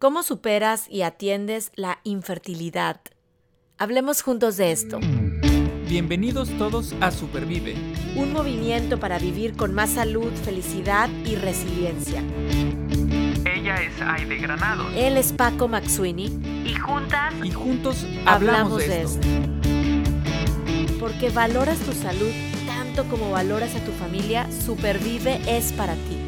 ¿Cómo superas y atiendes la infertilidad? Hablemos juntos de esto. Bienvenidos todos a Supervive. Un movimiento para vivir con más salud, felicidad y resiliencia. Ella es Aide Granado. Él es Paco Maxuini. Y juntas. Y juntos hablamos, de, esto. Porque valoras tu salud tanto como valoras a tu familia, Supervive es para ti.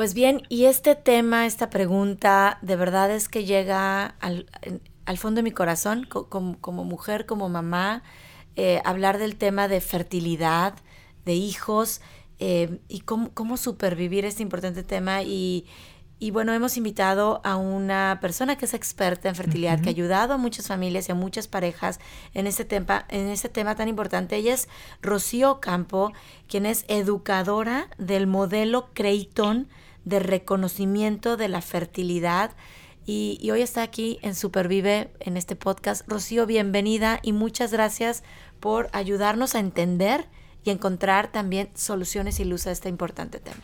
Pues bien, y este tema, esta pregunta, de verdad es que llega al, fondo de mi corazón, como, mujer, como mamá, eh, hablar del tema de fertilidad, de hijos, eh, y cómo, supervivir este importante tema. Y, bueno, hemos invitado a una persona que es experta en fertilidad, que ha ayudado a muchas familias y a muchas parejas en este tema, en este tema tan importante. Ella es Rocío Campo, quien es educadora del modelo Creighton de reconocimiento de la fertilidad. Y, hoy está aquí en Supervive, en este podcast. Rocío, bienvenida y muchas gracias por ayudarnos a entender y encontrar también soluciones y luz a este importante tema.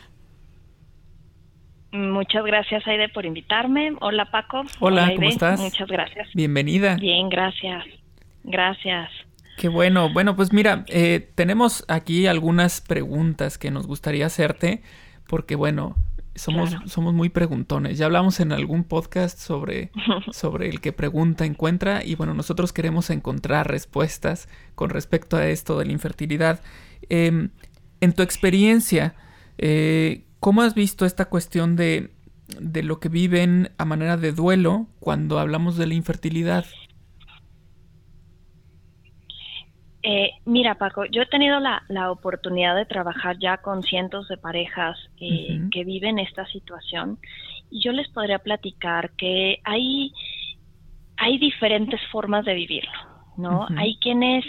Muchas gracias, Aide, por invitarme. Hola, Paco. Hola, ¿cómo estás? Muchas gracias. Bienvenida. Bien, gracias. Gracias. Qué bueno. Bueno, pues mira, eh, tenemos aquí algunas preguntas que nos gustaría hacerte, porque bueno, somos, somos muy preguntones. Ya hablamos en algún podcast sobre, sobre el que pregunta encuentra y bueno, nosotros queremos encontrar respuestas con respecto a esto de la infertilidad. Em, en tu experiencia, eh, ¿cómo has visto esta cuestión de, de lo que viven a manera de duelo cuando hablamos de la infertilidad? Eh, mira, Paco, yo he tenido la, oportunidad de trabajar ya con cientos de parejas eh, que viven esta situación y yo les podría platicar que hay, hay diferentes formas de vivirlo, ¿no? Hay quienes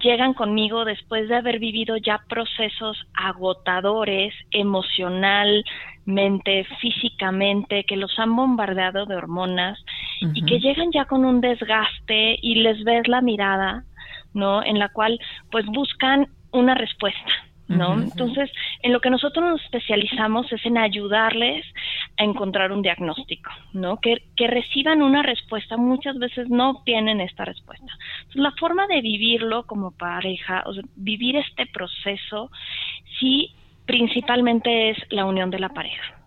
llegan conmigo después de haber vivido ya procesos agotadores emocionalmente, físicamente, que los han bombardeado de hormonas y que llegan ya con un desgaste y les ves la mirada ¿no? En la cual pues buscan una respuesta, ¿no? Entonces, en lo que nosotros nos especializamos es en ayudarles a encontrar un diagnóstico, ¿no? Que, que reciban una respuesta, muchas veces no obtienen esta respuesta. Entonces, la forma de vivirlo como pareja, o sea, vivir este proceso, sí, principalmente es la unión de la pareja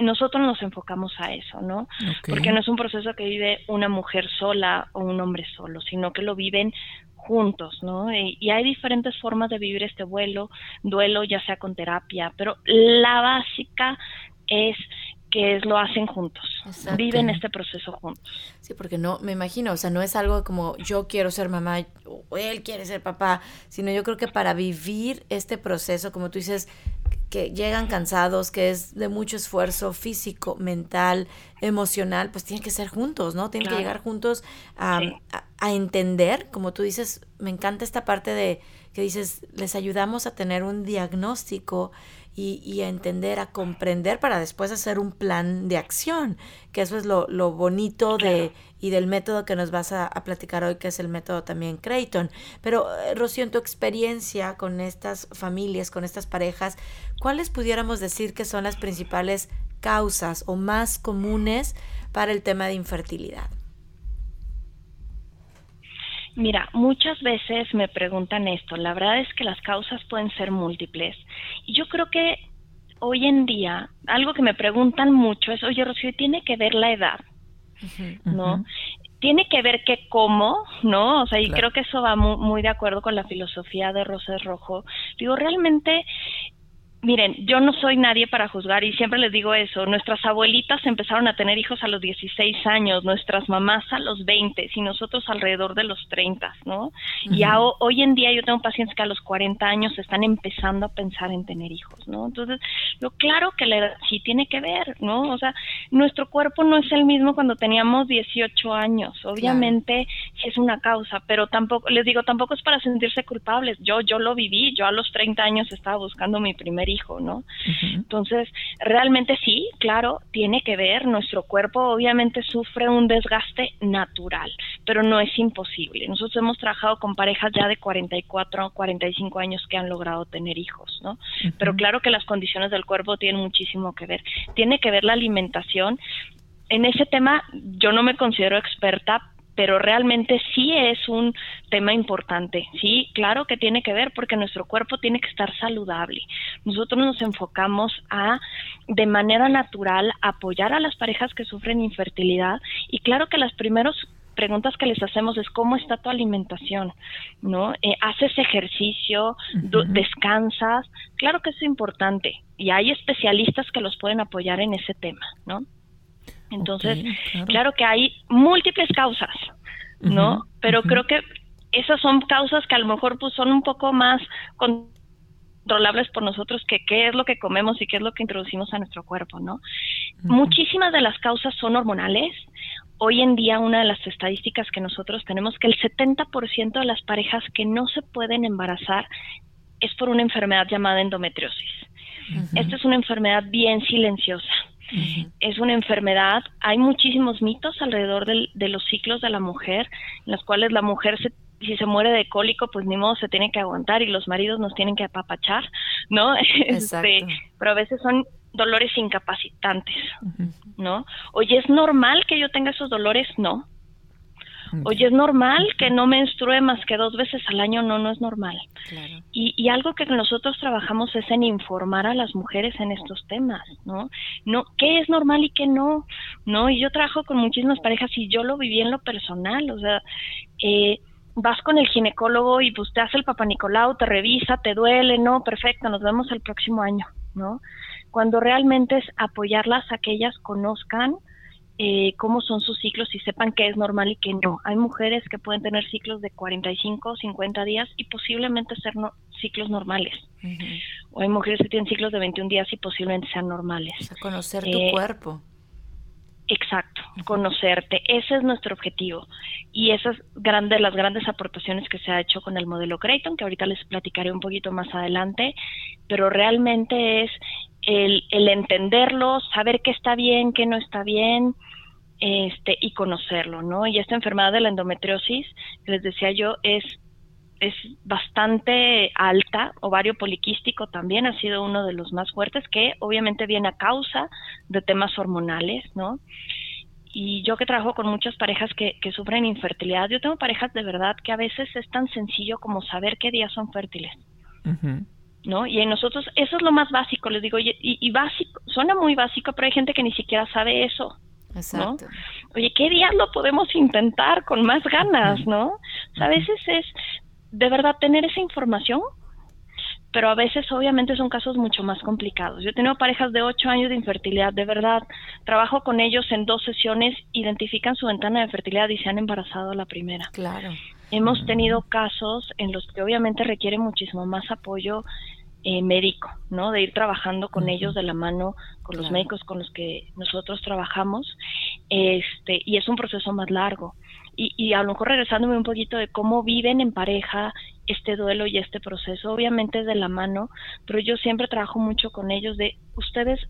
nosotros nos enfocamos a eso, ¿no? Porque no es un proceso que vive una mujer sola o un hombre solo, sino que lo viven juntos, ¿no? Y, hay diferentes formas de vivir este vuelo, duelo, ya sea con terapia, pero la básica es que lo hacen juntos, viven este proceso juntos. Sí, porque no, me imagino, o sea, no es algo como yo quiero ser mamá o él quiere ser papá, sino yo creo que para vivir este proceso, como tú dices, que llegan cansados, que es de mucho esfuerzo físico, mental, emocional, pues tienen que ser juntos, ¿no? Tienen que llegar juntos a, a, entender, como tú dices, me encanta esta parte de que dices, les ayudamos a tener un diagnóstico y, a entender, a comprender para después hacer un plan de acción, que eso es lo, lo bonito de, y del método que nos vas a, platicar hoy, que es el método también Creighton. Pero, eh, Rocío, en tu experiencia con estas familias, con estas parejas, ¿cuáles pudiéramos decir que son las principales causas o más comunes para el tema de infertilidad? Mira, muchas veces me preguntan esto. La verdad es que las causas pueden ser múltiples. Y yo creo que hoy en día, algo que me preguntan mucho es, oye, Rocío, ¿tiene que ver la edad? ¿No? Tiene que ver que cómo, ¿no? O sea, y creo que eso va muy, muy, de acuerdo con la filosofía de Rosas Rojo. Digo, realmente Miren, yo no soy nadie para juzgar y siempre les digo eso. Nuestras abuelitas empezaron a tener hijos a los 16 años, nuestras mamás a los 20 y nosotros alrededor de los 30, ¿no? Y hoy en día yo tengo pacientes que a los 40 años están empezando a pensar en tener hijos, ¿no? Entonces, lo claro que la edad sí tiene que ver, ¿no? O sea, nuestro cuerpo no es el mismo cuando teníamos 18 años. Obviamente es una causa, pero tampoco, les digo, tampoco es para sentirse culpables. Yo, yo lo viví, yo a los 30 años estaba buscando mi primer hijo, ¿no? Entonces, realmente sí, claro, tiene que ver, nuestro cuerpo obviamente sufre un desgaste natural, pero no es imposible. Nosotros hemos trabajado con parejas ya de 44, 45 años que han logrado tener hijos, ¿no? Pero claro que las condiciones del cuerpo tienen muchísimo que ver. Tiene que ver la alimentación. En ese tema yo no me considero experta, pero realmente sí es un tema importante. Sí, claro que tiene que ver porque nuestro cuerpo tiene que estar saludable. Nosotros nos enfocamos a, de manera natural, apoyar a las parejas que sufren infertilidad y claro que las primeras preguntas que les hacemos es cómo está tu alimentación, ¿no? Eh, ¿Haces ejercicio? ¿Descansas? Claro que es importante y hay especialistas que los pueden apoyar en ese tema, ¿no? Entonces, claro. que hay múltiples causas, ¿no? Pero creo que esas son causas que a lo mejor pues son un poco más controlables por nosotros que qué es lo que comemos y qué es lo que introducimos a nuestro cuerpo, ¿no? Muchísimas de las causas son hormonales. Hoy en día una de las estadísticas que nosotros tenemos que el 70% de las parejas que no se pueden embarazar es por una enfermedad llamada endometriosis. Esta es una enfermedad bien silenciosa es una enfermedad. Hay muchísimos mitos alrededor de los ciclos de la mujer, en los cuales la mujer si se muere de cólico, pues ni modo se tiene que aguantar y los maridos nos tienen que apapachar, ¿no? Este, pero a veces son dolores incapacitantes, ¿no? Oye, ¿es normal que yo tenga esos dolores? No. Oye, ¿es normal que no menstrue más que dos veces al año? No, no es normal. Y, y, algo que nosotros trabajamos es en informar a las mujeres en estos temas, ¿no? no ¿Qué es normal y qué no? ¿No? Y yo trabajo con muchísimas parejas y yo lo viví en lo personal, o sea, eh, vas con el ginecólogo y pues te hace el papá Nicolau, te revisa, te duele, no, perfecto, nos vemos el próximo año, ¿no? Cuando realmente es apoyarlas a que ellas conozcan eh, cómo son sus ciclos y sepan qué es normal y qué no. Hay mujeres que pueden tener ciclos de 45, 50 días y posiblemente ser ciclos normales. O hay mujeres que tienen ciclos de 21 días y posiblemente sean normales. O sea, conocer tu eh, cuerpo. Exacto, conocerte. Ese es nuestro objetivo. Y esas grandes, las grandes aportaciones que se ha hecho con el modelo Creighton, que ahorita les platicaré un poquito más adelante, pero realmente es el, el entenderlo, saber qué está bien, qué no está bien, este, y conocerlo, ¿no? Y esta enfermedad de la endometriosis, les decía yo, es, es bastante alta, ovario poliquístico también ha sido uno de los más fuertes, que obviamente viene a causa de temas hormonales, ¿no? Y yo que trabajo con muchas parejas que, que sufren infertilidad, yo tengo parejas de verdad que a veces es tan sencillo como saber qué días son fértiles. ¿no? Y en nosotros eso es lo más básico, les digo, y, y, básico, suena muy básico, pero hay gente que ni siquiera sabe eso. Exacto. Oye, ¿qué día lo podemos intentar con más ganas, no? O sea, a veces es de verdad tener esa información, pero a veces obviamente son casos mucho más complicados. Yo he tenido parejas de ocho años de infertilidad, de verdad, trabajo con ellos en dos sesiones, identifican su ventana de fertilidad y se han embarazado la primera. Claro. Hemos tenido casos en los que obviamente requiere muchísimo más apoyo eh, médico, ¿no? De ir trabajando con ellos de la mano, con los médicos con los que nosotros trabajamos, este, y es un proceso más largo. Y, y a lo mejor regresándome un poquito de cómo viven en pareja este duelo y este proceso, obviamente es de la mano, pero yo siempre trabajo mucho con ellos de ustedes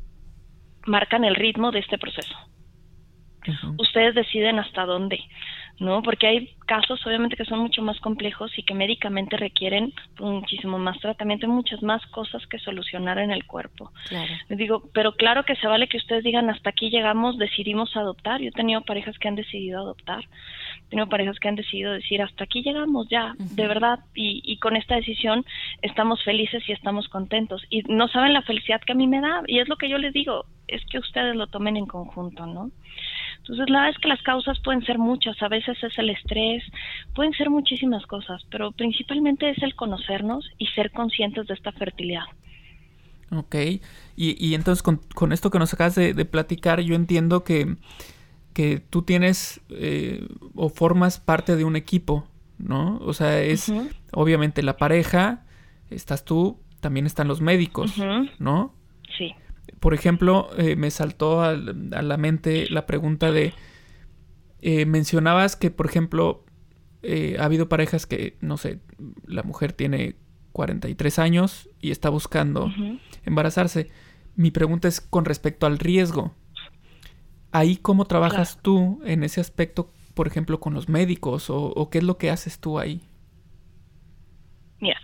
marcan el ritmo de este proceso. Ustedes deciden hasta dónde. ¿no? Porque hay casos obviamente que son mucho más complejos y que médicamente requieren muchísimo más tratamiento y muchas más cosas que solucionar en el cuerpo. Claro. Les digo, pero claro que se vale que ustedes digan hasta aquí llegamos, decidimos adoptar. Yo he tenido parejas que han decidido adoptar, he tenido parejas que han decidido decir hasta aquí llegamos ya, de verdad, y, y con esta decisión estamos felices y estamos contentos. Y no saben la felicidad que a mí me da, y es lo que yo les digo, es que ustedes lo tomen en conjunto, ¿no? Entonces, la verdad es que las causas pueden ser muchas, a veces es el estrés, pueden ser muchísimas cosas, pero principalmente es el conocernos y ser conscientes de esta fertilidad. Ok, y, y entonces con, con, esto que nos acabas de, de platicar, yo entiendo que, que tú tienes eh, o formas parte de un equipo, ¿no? O sea, es obviamente la pareja, estás tú, también están los médicos, ¿no? Sí por ejemplo, eh, me saltó a, la mente la pregunta de, eh, mencionabas que, por ejemplo, eh, ha habido parejas que, no sé, la mujer tiene 43 años y está buscando embarazarse. Mi pregunta es con respecto al riesgo. Ahí, ¿cómo trabajas tú en ese aspecto, por ejemplo, con los médicos o, qué es lo que haces tú ahí? Mira,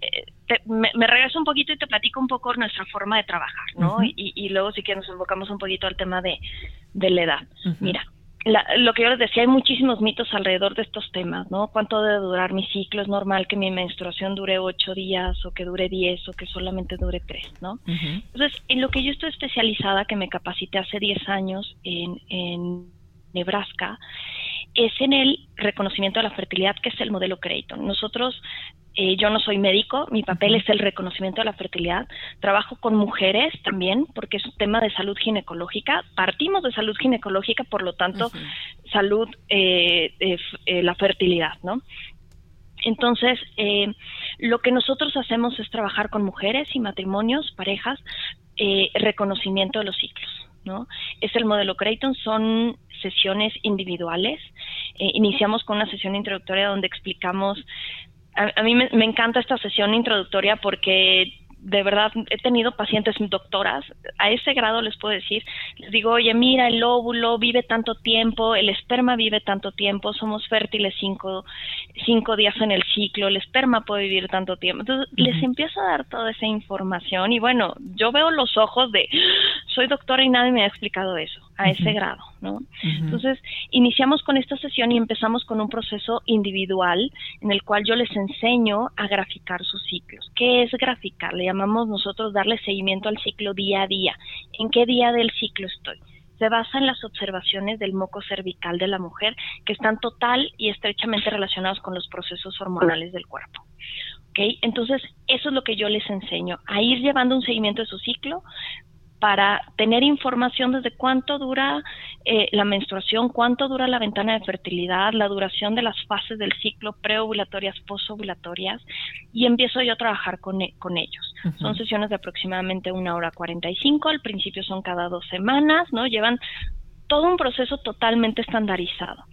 eh, me, regreso un poquito y te platico un poco nuestra forma de trabajar, ¿no? y, luego sí que nos enfocamos un poquito al tema de, la edad. Mira, lo que yo les decía, hay muchísimos mitos alrededor de estos temas, ¿no? ¿Cuánto debe durar mi ciclo? ¿Es normal que mi menstruación dure ocho días o que dure diez o que solamente dure tres, ¿no? Entonces, en lo que yo estoy especializada, que me capacité hace diez años en, en Nebraska, es en el reconocimiento de la fertilidad, que es el modelo Creighton. Nosotros eh, yo no soy médico, mi papel es el reconocimiento de la fertilidad. Trabajo con mujeres también, porque es un tema de salud ginecológica. Partimos de salud ginecológica, por lo tanto, salud, eh, eh, la fertilidad, ¿no? Entonces, lo que nosotros hacemos es trabajar con mujeres y matrimonios, parejas, reconocimiento de los ciclos. ¿No? Es el modelo Creighton, son sesiones individuales. iniciamos con una sesión introductoria donde explicamos a, mí me, encanta esta sesión introductoria porque de verdad he tenido pacientes doctoras, a ese grado les puedo decir, les digo, oye, mira, el óvulo vive tanto tiempo, el esperma vive tanto tiempo, somos fértiles cinco, cinco días en el ciclo, el esperma puede vivir tanto tiempo. Entonces, les empiezo a dar toda esa información y bueno, yo veo los ojos de, soy doctora y nadie me ha explicado eso, a ese grado, ¿no? Entonces, iniciamos con esta sesión y empezamos con un proceso individual en el cual yo les enseño a graficar sus ciclos. ¿Qué es graficar? Le llamamos nosotros darle seguimiento al ciclo día a día. ¿En qué día del ciclo estoy? se basa en las observaciones del moco cervical de la mujer que están total y estrechamente relacionados con los procesos hormonales del cuerpo. ¿Okay? Entonces, eso es lo que yo les enseño, a ir llevando un seguimiento de su ciclo, para tener información desde cuánto dura eh, la menstruación, cuánto dura la ventana de fertilidad, la duración de las fases del ciclo preovulatorias, posovulatorias, y empiezo yo a trabajar con, e, con ellos. Son sesiones de aproximadamente una hora 45, al principio son cada dos semanas, ¿no? Llevan todo un proceso totalmente estandarizado.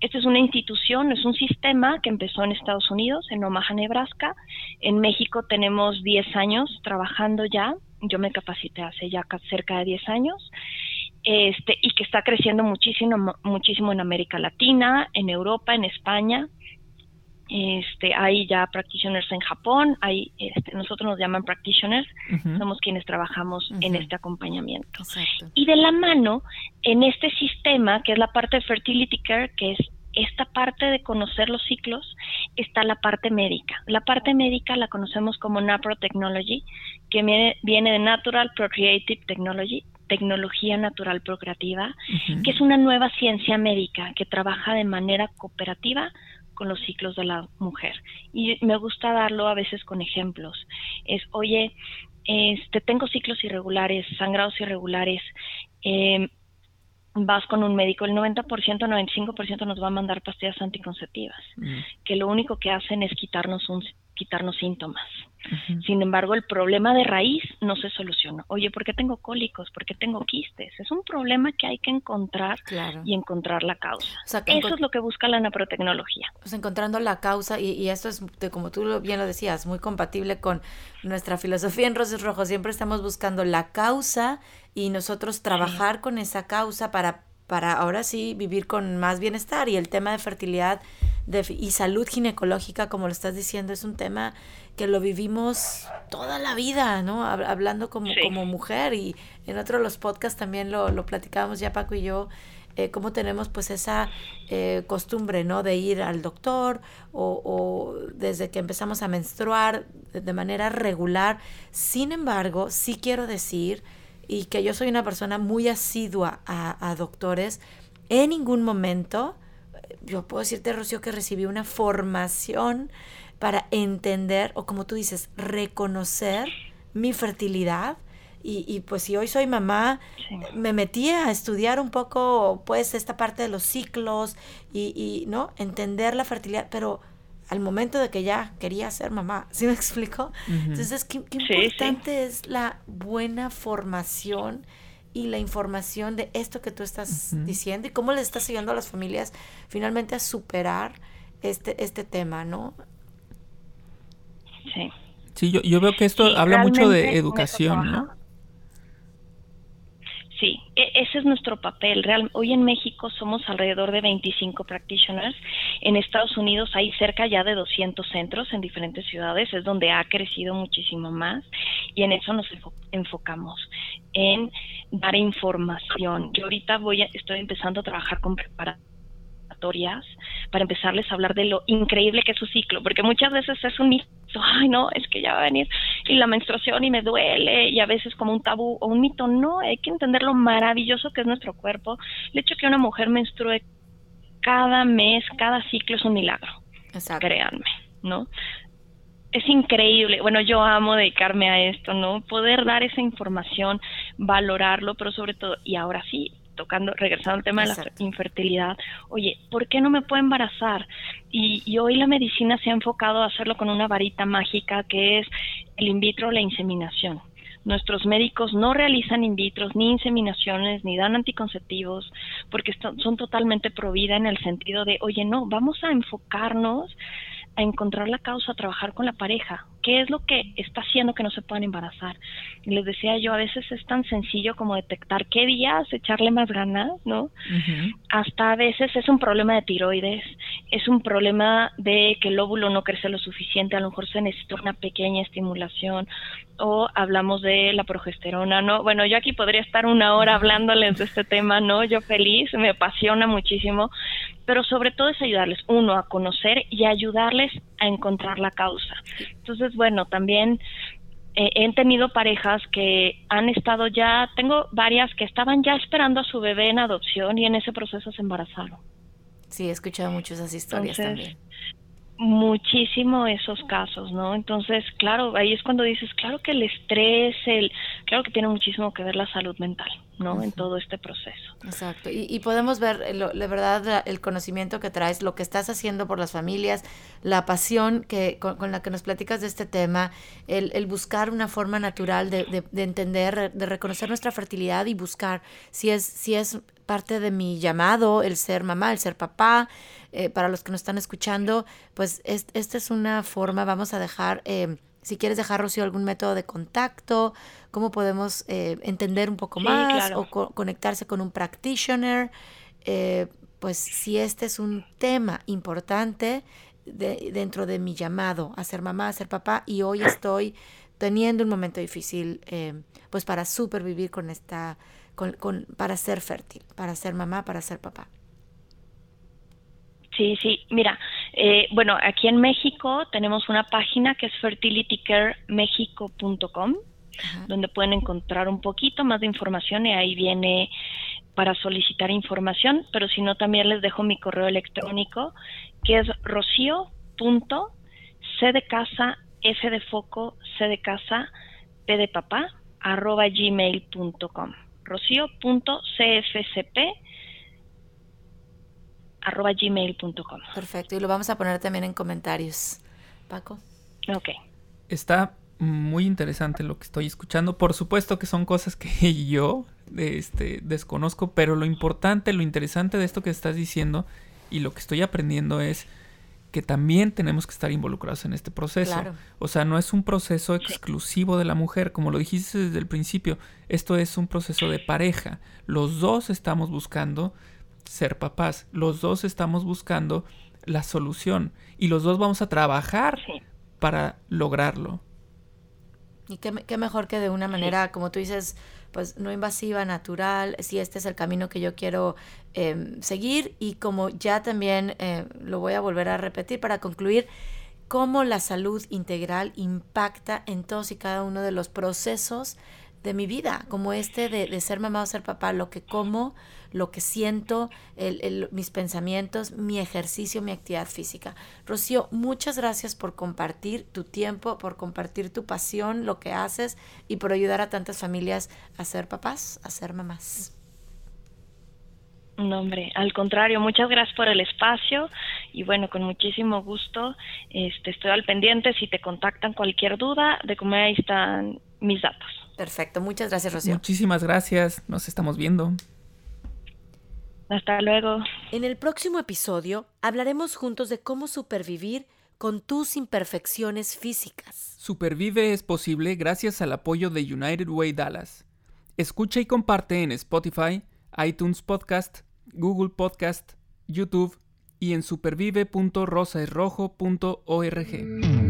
Esta es una institución, es un sistema que empezó en Estados Unidos, en Omaha, Nebraska. En México tenemos 10 años trabajando ya yo me capacité hace ya cerca de 10 años, este, y que está creciendo muchísimo, muchísimo en América Latina, en Europa, en España. Este, hay ya practitioners en Japón, hay, este, nosotros nos llaman practitioners, somos quienes trabajamos en este acompañamiento. Y de la mano, en este sistema, que es la parte de Fertility Care, que es esta parte de conocer los ciclos está la parte médica. La parte médica la conocemos como NAPRO Technology, que viene de Natural Procreative Technology, tecnología natural procreativa, que es una nueva ciencia médica que trabaja de manera cooperativa con los ciclos de la mujer. Y me gusta darlo a veces con ejemplos. Es, oye, este, tengo ciclos irregulares, sangrados irregulares, eh, vas con un médico, el 90%, 95% nos va a mandar pastillas anticonceptivas, mm. que lo único que hacen es quitarnos un quitarnos síntomas. Sin embargo, el problema de raíz no se soluciona. Oye, ¿por qué tengo cólicos? ¿Por qué tengo quistes? Es un problema que hay que encontrar y encontrar la causa. Eso es lo que busca la naprotecnología. Pues encontrando la causa, y, esto es, como tú bien lo decías, muy compatible con nuestra filosofía en Roses Rojos. Siempre estamos buscando la causa y nosotros trabajar con esa causa para, para ahora sí vivir con más bienestar. Y el tema de fertilidad y salud ginecológica, como lo estás diciendo, es un tema que lo vivimos toda la vida, ¿no? Hablando como, como mujer y en otro de los podcasts también lo, lo platicábamos ya Paco y yo, eh, cómo tenemos pues esa eh, costumbre, ¿no? De ir al doctor o, o, desde que empezamos a menstruar de manera regular. Sin embargo, sí quiero decir, y que yo soy una persona muy asidua a, a doctores, en ningún momento yo puedo decirte, Rocío, que recibí una formación para entender, o como tú dices, reconocer mi fertilidad. Y, y pues si hoy soy mamá, me metí a estudiar un poco, pues, esta parte de los ciclos y, y, ¿no? Entender la fertilidad, pero al momento de que ya quería ser mamá, ¿sí me explico? Entonces, qué, qué importante es la buena formación y la información de esto que tú estás diciendo y cómo le estás ayudando a las familias finalmente a superar este, este tema, ¿no? Sí. Sí, yo, yo veo que esto habla mucho de educación, ¿no? Sí, e, ese es nuestro papel. Real, hoy en México somos alrededor de 25 practitioners. En Estados Unidos hay cerca ya de 200 centros en diferentes ciudades. Es donde ha crecido muchísimo más y en eso nos enfocamos, en dar información. Yo ahorita voy estoy empezando a trabajar con preparación para empezarles a hablar de lo increíble que es su ciclo, porque muchas veces es un ay no, es que ya va a venir y la menstruación y me duele y a veces como un tabú o un mito, no, hay que entender lo maravilloso que es nuestro cuerpo, el hecho que una mujer menstrue cada mes, cada ciclo es un milagro, créanme, ¿no? es increíble. Bueno, yo amo dedicarme a esto, ¿no? Poder dar esa información, valorarlo, pero sobre todo, y ahora sí, tocando, regresando al tema de la infertilidad, oye, ¿por qué no me puedo embarazar? Y, y, hoy la medicina se ha enfocado a hacerlo con una varita mágica que es el in vitro la inseminación. Nuestros médicos no realizan in vitro ni inseminaciones ni dan anticonceptivos porque son totalmente pro vida en el sentido de, oye, no, vamos a enfocarnos a encontrar la causa, a trabajar con la pareja. ¿Qué es lo que está haciendo que no se puedan embarazar? Y les decía yo, a veces es tan sencillo como detectar qué días echarle más ganas, ¿no? Hasta a veces es un problema de tiroides, es un problema de que el óvulo no crece lo suficiente, a lo mejor se necesita una pequeña estimulación, o hablamos de la progesterona, ¿no? Bueno, yo aquí podría estar una hora hablándoles de este tema, ¿no? Yo feliz, me apasiona muchísimo, pero sobre todo es ayudarles, uno, a conocer y ayudarles a encontrar la causa. Entonces, bueno, también eh, he tenido parejas que han estado ya, tengo varias que estaban ya esperando a su bebé en adopción y en ese proceso se embarazaron. Sí, he escuchado muchas esas historias también muchísimo esos casos, ¿no? Entonces, claro, ahí es cuando dices, claro que el estrés, el, claro que tiene muchísimo que ver la salud mental, ¿no? En todo este proceso. Exacto. Y, podemos ver, de verdad, el conocimiento que traes, lo que estás haciendo por las familias, la pasión que con, la que nos platicas de este tema, el, el buscar una forma natural de, de, de, entender, de reconocer nuestra fertilidad y buscar si es, si es parte de mi llamado, el ser mamá, el ser papá. Eh, para los que nos están escuchando, pues esta es una forma, vamos a dejar, eh, si quieres dejar, Rocío, algún método de contacto, cómo podemos eh, entender un poco más o conectarse con un practitioner. pues si este es un tema importante dentro de mi llamado a ser mamá, a ser papá, y hoy estoy teniendo un momento difícil, pues para supervivir con esta con, para ser fértil, para ser mamá, para ser papá. Sí, sí, mira, eh, bueno, aquí en México tenemos una página que es fertilitycaremexico.com, donde pueden encontrar un poquito más de información y ahí viene para solicitar información, pero si no también les dejo mi correo electrónico que es rocío.c de casa, f de foco, c de casa, p de papá, arroba gmail.com rocío.cfcp arroba gmail.com. Perfecto, y lo vamos a poner también en comentarios. Paco. Ok. Está muy interesante lo que estoy escuchando. Por supuesto que son cosas que yo este, desconozco, pero lo importante, lo interesante de esto que estás diciendo y lo que estoy aprendiendo es que también tenemos que estar involucrados en este proceso. O sea, no es un proceso exclusivo de la mujer, como lo dijiste desde el principio, esto es un proceso de pareja. Los dos estamos buscando ser papás, los dos estamos buscando la solución y los dos vamos a trabajar para lograrlo. Y qué, qué, mejor que de una manera, como tú dices, pues no invasiva, natural, si este es el camino que yo quiero em, seguir. Y como ya también eh, lo voy a volver a repetir para concluir, cómo la salud integral impacta en todos y cada uno de los procesos de mi vida, como este de, de ser mamá o ser papá, lo que como, lo que siento, el, mis pensamientos, mi ejercicio, mi actividad física. Rocío, muchas gracias por compartir tu tiempo, por compartir tu pasión, lo que haces y por ayudar a tantas familias a ser papás, a ser mamás. No, hombre, al contrario, muchas gracias por el espacio y bueno, con muchísimo gusto este, estoy al pendiente si te contactan cualquier duda de cómo ahí están mis datos. Perfecto, muchas gracias Rocío. Muchísimas gracias, nos estamos viendo. Hasta luego. En el próximo episodio hablaremos juntos de cómo supervivir con tus imperfecciones físicas. Supervive es posible gracias al apoyo de United Way Dallas. Escucha y comparte en Spotify, iTunes Podcast, Google Podcast, YouTube y en supervive.rosaesrojo.org.